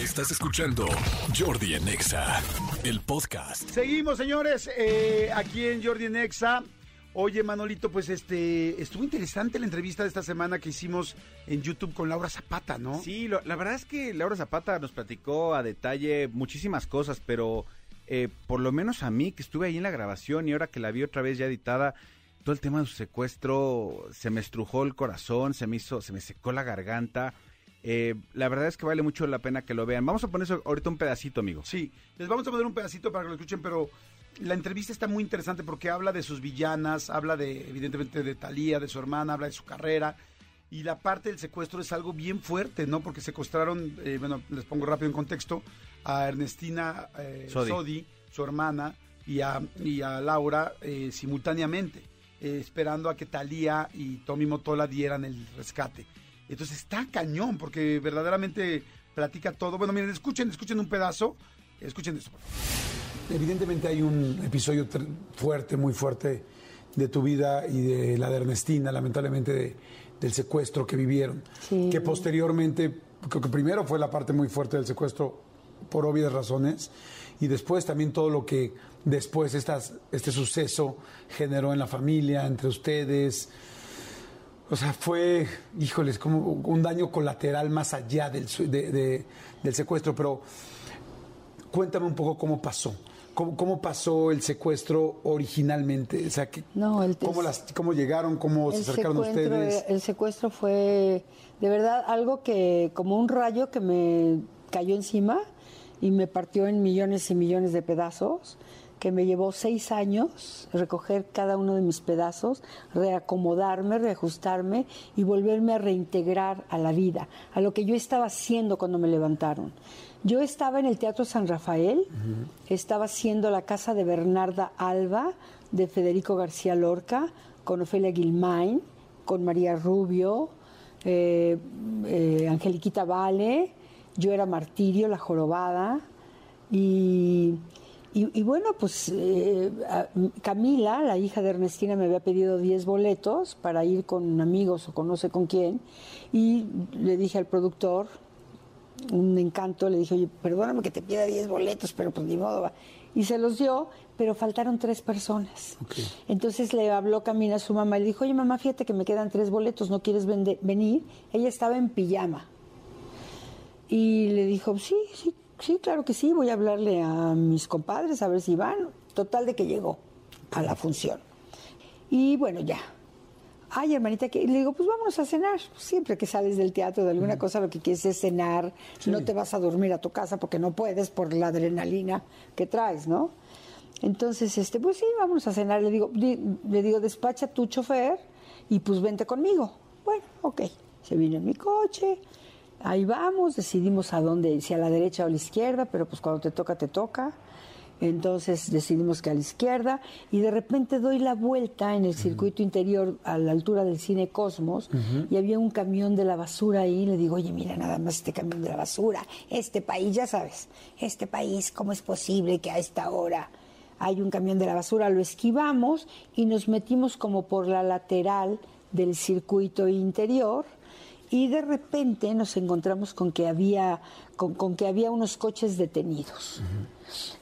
Estás escuchando Jordi en Exa, el podcast. Seguimos, señores, eh, aquí en Jordi en Exa. Oye, Manolito, pues este estuvo interesante la entrevista de esta semana que hicimos en YouTube con Laura Zapata, ¿no? Sí, lo- la verdad es que Laura Zapata nos platicó a detalle muchísimas cosas, pero eh, por lo menos a mí, que estuve ahí en la grabación y ahora que la vi otra vez ya editada, todo el tema de su secuestro se me estrujó el corazón, se me hizo, se me secó la garganta. Eh, la verdad es que vale mucho la pena que lo vean. Vamos a poner eso ahorita un pedacito, amigo. Sí, les vamos a poner un pedacito para que lo escuchen, pero la entrevista está muy interesante porque habla de sus villanas, habla de, evidentemente, de Talía, de su hermana, habla de su carrera. Y la parte del secuestro es algo bien fuerte, ¿no? Porque secuestraron, eh, bueno, les pongo rápido en contexto, a Ernestina eh, Sodi. Sodi. su hermana, y a, y a Laura eh, simultáneamente, eh, esperando a que Talía y Tommy Motola dieran el rescate. Entonces está cañón, porque verdaderamente platica todo. Bueno, miren, escuchen, escuchen un pedazo. Escuchen esto. Evidentemente hay un episodio fuerte, muy fuerte de tu vida y de la de Ernestina, lamentablemente de- del secuestro que vivieron. Sí. Que posteriormente, creo que primero fue la parte muy fuerte del secuestro por obvias razones y después también todo lo que después estas, este suceso generó en la familia, entre ustedes. O sea, fue, híjoles, como un daño colateral más allá del, de- de- del secuestro, pero cuéntame un poco cómo pasó. ¿Cómo, cómo pasó el secuestro originalmente? O sea, que- No, el- ¿cómo, las, ¿cómo llegaron? ¿Cómo se acercaron ustedes? el secuestro fue de verdad algo que, como un rayo que me cayó encima y me partió en millones y millones de pedazos, que me llevó seis años recoger cada uno de mis pedazos, reacomodarme, reajustarme y volverme a reintegrar a la vida, a lo que yo estaba haciendo cuando me levantaron. Yo estaba en el Teatro San Rafael, estaba haciendo la casa de Bernarda Alba, de Federico García Lorca, con Ofelia Guilmain, con María Rubio, eh, eh, Angeliquita Vale, yo era Martirio, la jorobada, y, y- y bueno, pues eh, Camila, la hija de Ernestina, me había pedido 10 boletos para ir con amigos o con no sé con quién, y le dije al productor, un encanto, le dije, oye, perdóname que te pida 10 boletos, pero pues ni modo. va". Y se los dio, pero faltaron tres personas. Entonces le habló Camila a su mamá y le dijo, oye mamá, fíjate que me quedan tres boletos, ¿no quieres vende- venir? Ella estaba en pijama. Y le dijo, sí, sí, sí, claro que sí, voy a hablarle a mis compadres a ver si van. Total de que llegó a la función. Y bueno, ya. Ay, hermanita, que le digo, pues vámonos a cenar. Siempre que sales del teatro de alguna cosa, lo que quieres es cenar. No te vas a dormir a tu casa porque no puedes por la adrenalina que traes, ¿no? Entonces, este, pues sí, vamos a cenar. Le digo, di- le digo, despacha tu chofer y pues vente conmigo. Bueno, ok. Se vino en mi coche, ahí vamos, decidimos a dónde, si a la derecha o a la izquierda, pero pues cuando te toca, te toca. Entonces decidimos que a la izquierda y de repente doy la vuelta en el circuito interior a la altura del cine Cosmos y había un camión de la basura ahí. Le digo, oye, mira nada más este camión de la basura. Este país, ya sabes, este país, ¿cómo es posible que a esta hora hay un camión de la basura? Lo esquivamos y nos metimos como por la lateral del circuito interior y de repente nos encontramos con que había con, con que había unos coches detenidos.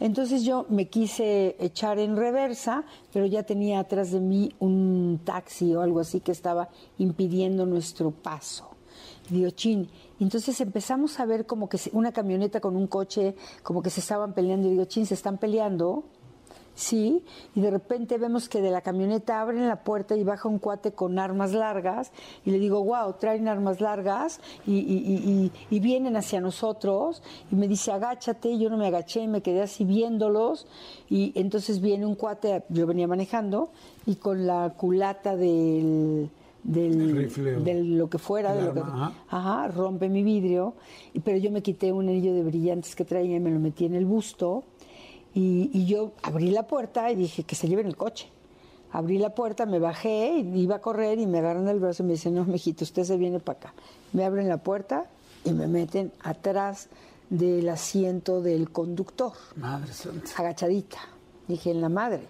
Entonces yo me quise echar en reversa, pero ya tenía atrás de mí un taxi o algo así que estaba impidiendo nuestro paso. Y entonces empezamos a ver como que una camioneta con un coche, como que se estaban peleando. Y digo, chin, se están peleando. Sí, y de repente vemos que de la camioneta abren la puerta y baja un cuate con armas largas y le digo, wow, traen armas largas y, y- y- y- y vienen hacia nosotros y me dice, agáchate, y yo no me agaché, me quedé así viéndolos. Y entonces viene un cuate, yo venía manejando y con la culata del... Del, de lo que fuera, de lo que, ajá, rompe mi vidrio, y- pero yo me quité un anillo de brillantes que traía y me lo metí en el busto y, y yo abrí la puerta y dije que se lleven el coche. Abrí la puerta, me bajé, iba a correr y me agarran el brazo y me dicen, no, mijito, usted se viene para acá. Me abren la puerta y me meten atrás del asiento del conductor, Madre santa. agachadita. Dije, en la madre.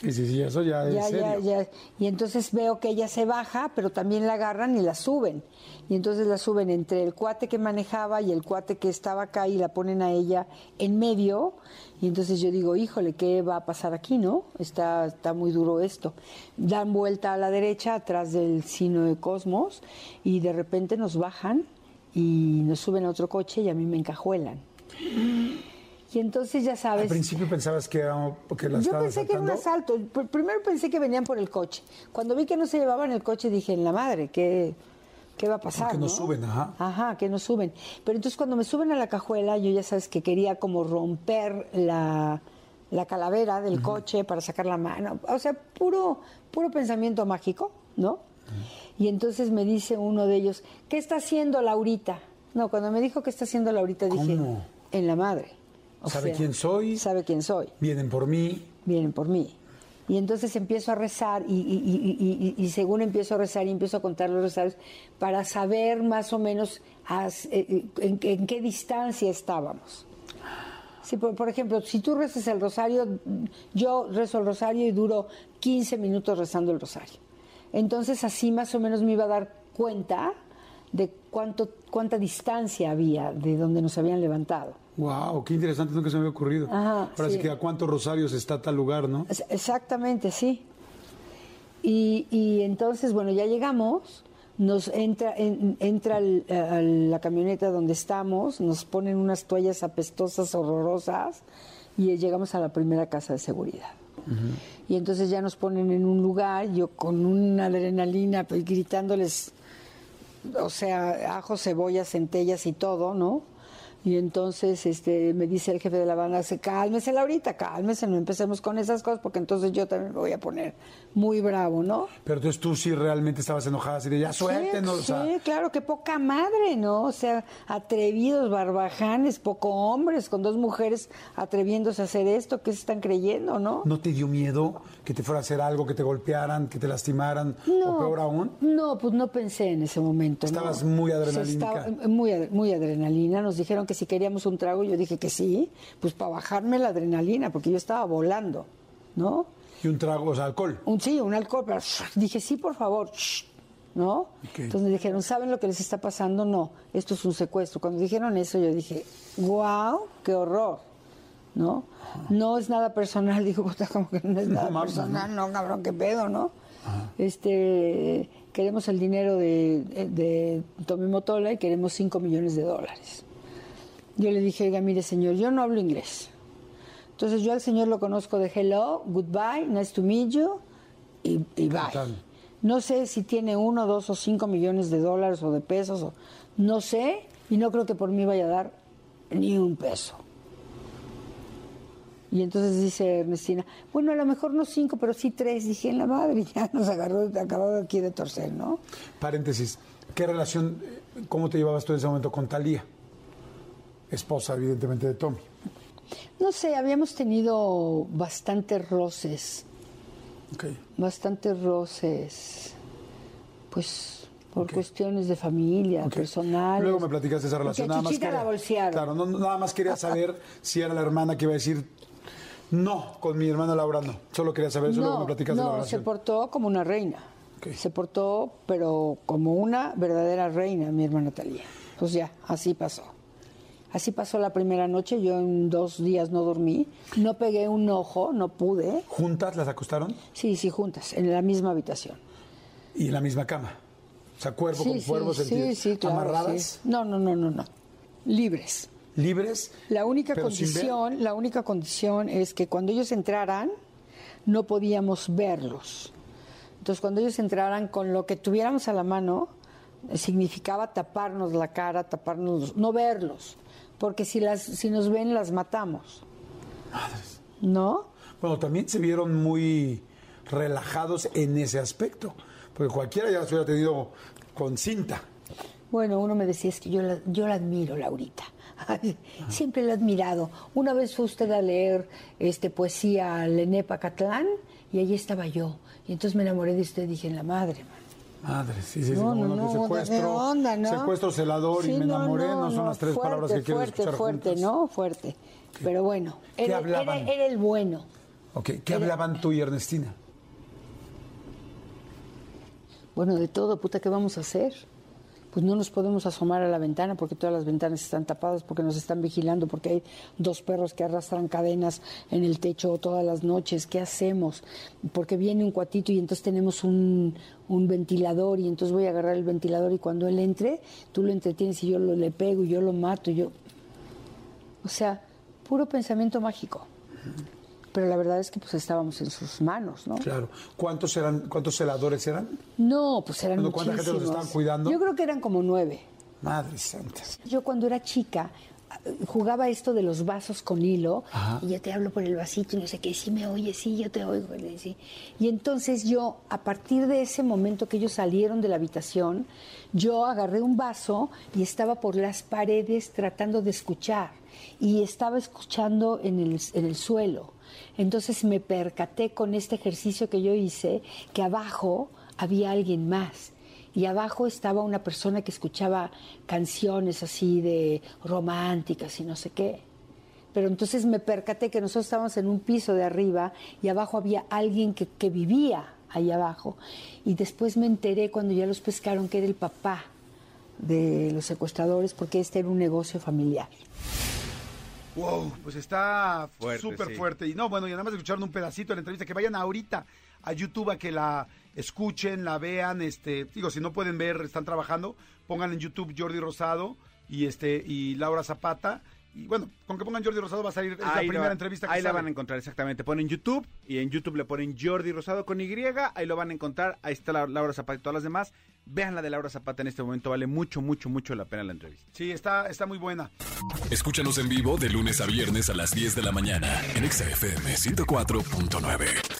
Sí, sí, sí, eso ya es ya, serio. ya, ya. Y entonces veo que ella se baja, pero también la agarran y la suben. Y entonces la suben entre el cuate que manejaba y el cuate que estaba acá y la ponen a ella en medio. Y entonces yo digo, híjole, ¿qué va a pasar aquí, no? Está, está muy duro esto. Dan vuelta a la derecha, atrás del sino de Cosmos, y de repente nos bajan y nos suben a otro coche y a mí me encajuelan. Y entonces ya sabes... Al principio pensabas que era porque la Yo pensé que era un asalto. Pr- Primero pensé que venían por el coche. Cuando vi que no se llevaban el coche, dije, en la madre, ¿qué, qué va a pasar? Nos no? suben, ajá. Ajá, que nos suben. Pero entonces cuando me suben a la cajuela, yo ya sabes que quería como romper la, la calavera del coche para sacar la mano. O sea, puro, puro pensamiento mágico, ¿no? Y entonces me dice uno de ellos, ¿qué está haciendo Laurita? No, cuando me dijo qué está haciendo Laurita, dije, en la madre. O ¿Sabe sea, quién soy? Sabe quién soy Vienen por mí. vienen por mí. Y entonces empiezo a rezar y, y- según empiezo a rezar y empiezo a contar los rezarios para saber más o menos as- eh, eh, en, en qué distancia estábamos. Sí, por, por ejemplo, si tú rezas el rosario, yo rezo el rosario y duro 15 minutos rezando el rosario. Entonces así más o menos me iba a dar cuenta de cuánto, cuánta distancia había de donde nos habían levantado. Wow, qué interesante, nunca se me había ocurrido. Ajá, Ahora sí. que a cuántos rosarios está tal lugar, ¿no? Exactamente, sí. Y, y entonces, bueno, ya llegamos, nos entra, en- entra al- a la camioneta donde estamos, nos ponen unas toallas apestosas, horrorosas, y llegamos a la primera casa de seguridad. Y entonces ya nos ponen en un lugar, yo con una adrenalina, pues, gritándoles, o sea, ajo, cebolla, centellas y todo, ¿no? Y entonces este, me dice el jefe de la banda, se cálmese Laurita, cálmese, no empecemos con esas cosas porque entonces yo también me voy a poner muy bravo, ¿no? Pero entonces tú sí realmente estabas enojada, así de ya suéltenos. Sí, o sea, sí, claro, qué poca madre, ¿no? O sea, atrevidos, barbajanes, poco hombres, con dos mujeres atreviéndose a hacer esto, ¿qué se están creyendo, no? ¿No te dio miedo que te fuera a hacer algo, que te golpearan, que te lastimaran? O peor aún. No, pues no pensé en ese momento. ¿no? Estabas muy adrenalínica. Estaba muy, muy adrenalina. Nos dijeron que si queríamos un trago, yo dije que sí, pues para bajarme la adrenalina, porque yo estaba volando, ¿no? Y un trago, o sea, alcohol. Un sí, un alcohol, pero dije sí, por favor, ¿no? Ok. Entonces me dijeron, ¿saben lo que les está pasando? No, esto es un secuestro. Cuando dijeron eso, yo dije, wow, qué horror, ¿no? No es nada personal, digo, puta, como que no es nada mames, personal, no, cabrón, qué pedo, ¿no? Este, queremos el dinero de, de Tommy Motola y queremos 5 millones de dólares. Yo le dije, oiga, mire, señor, yo no hablo inglés. Entonces yo al señor lo conozco de hello, goodbye, nice to meet you y, y bye. No sé si tiene uno, dos o cinco millones de dólares o de pesos, o, no sé, y no creo que por mí vaya a dar ni un peso. Y entonces dice Ernestina, bueno, a lo mejor no cinco, pero sí tres. Dije, en la madre, ya nos agarró, acababa aquí de torcer, ¿no? Paréntesis. ¿Qué relación, eh, cómo te llevabas tú en ese momento con Talía? Esposa, evidentemente, de Tommy. No sé, habíamos tenido bastantes roces. Bastantes roces, pues por cuestiones de familia, Ok. personales. Luego me platicaste esa relación. Nada más quería- la bolsearon. Claro, no- nada más quería saber si era la hermana que iba a decir no, con mi hermana Laura no. Solo quería saber eso, luego me no, platicas de la no, se relación. portó como una reina. Se portó, pero como una verdadera reina, mi hermana Talía. Pues ya, así pasó. Así pasó la primera noche, yo en dos días no dormí, no pegué un ojo, no pude. ¿Juntas las acostaron? Sí, sí, juntas, en la misma habitación. Y en la misma cama. O sea, cuerpo sí, con cuerpo, sí, sentido. sí, sí, claro, amarradas, sí. No, no, no, no, no. Libres. libres. La única condición, la única condición es que cuando ellos entraran no podíamos verlos. Entonces, cuando ellos entraran con lo que tuviéramos a la mano, significaba taparnos la cara, taparnos, no verlos, porque si las, si nos ven las matamos. ¿No? Bueno, también se vieron muy relajados en ese aspecto. Porque cualquiera ya las hubiera tenido con cinta. Bueno, uno me decía, es que yo la, yo la admiro, Laurita. Ay, Siempre la he admirado. Una vez fue usted a leer este, poesía al Enepa Catlán y allí estaba yo. Y entonces me enamoré de usted y dije, en la madre, man. Madre, sí, sí, sí. No, como no, no, secuestro, ¿de onda, no? secuestro, celador y me enamoré, no, son las tres fuerte, palabras que quiero fuerte, escuchar fuerte, juntas. ¿no? Fuerte. Pero bueno, ¿Qué era, era- era el bueno. Ok, ¿qué hablaban tú y Ernestina? Bueno, de todo, puta, ¿qué vamos a hacer? Pues no nos podemos asomar a la ventana porque todas las ventanas están tapadas, porque nos están vigilando, porque hay dos perros que arrastran cadenas en el techo todas las noches. ¿Qué hacemos? Porque viene un cuatito y entonces tenemos un, un ventilador y entonces voy a agarrar el ventilador y cuando él entre, tú lo entretienes y yo lo, le pego y yo lo mato. Yo... O sea, puro pensamiento mágico. Pero la verdad es que pues estábamos en sus manos, ¿no? Claro. ¿Cuántos eran, cuántos celadores eran? No, pues eran Bueno, ¿cuánta gente los muchísimos. estaban cuidando? Yo creo que eran como nueve. Madre santa. Yo cuando era chica jugaba esto de los vasos con hilo y yo te hablo por el vasito y no sé qué, sí me oyes, sí, yo te oigo. decía. Y entonces yo, a partir de ese momento que ellos salieron de la habitación, yo agarré un vaso y estaba por las paredes tratando de escuchar y estaba escuchando en el, en el suelo. Entonces me percaté con este ejercicio que yo hice que abajo había alguien más y abajo estaba una persona que escuchaba canciones así de románticas y no sé qué. Pero entonces me percaté que nosotros estábamos en un piso de arriba y abajo había alguien que, que vivía ahí abajo. Y después me enteré cuando ya los pescaron que era el papá de los secuestradores porque este era un negocio familiar. Wow, pues está súper sí. fuerte. Y no, bueno, y nada más escucharon un pedacito de la entrevista, que vayan ahorita a YouTube a que la escuchen, la vean, este, digo, si no pueden ver, están trabajando, pongan en YouTube Jordi Rosado y este y Laura Zapata. Y bueno, con que pongan Jordi Rosado va a salir, es la primera lo- entrevista que Ahí la van a encontrar, exactamente. Ponen YouTube y en YouTube le ponen Jordi Rosado con Y. Ahí lo van a encontrar. Ahí está la- Laura Zapata y todas las demás. Vean la de Laura Zapata en este momento. Vale mucho, mucho, mucho la pena la entrevista. Sí, está, está muy buena. Escúchanos en vivo de lunes a viernes a las 10 de la mañana en Exa FM 104.9.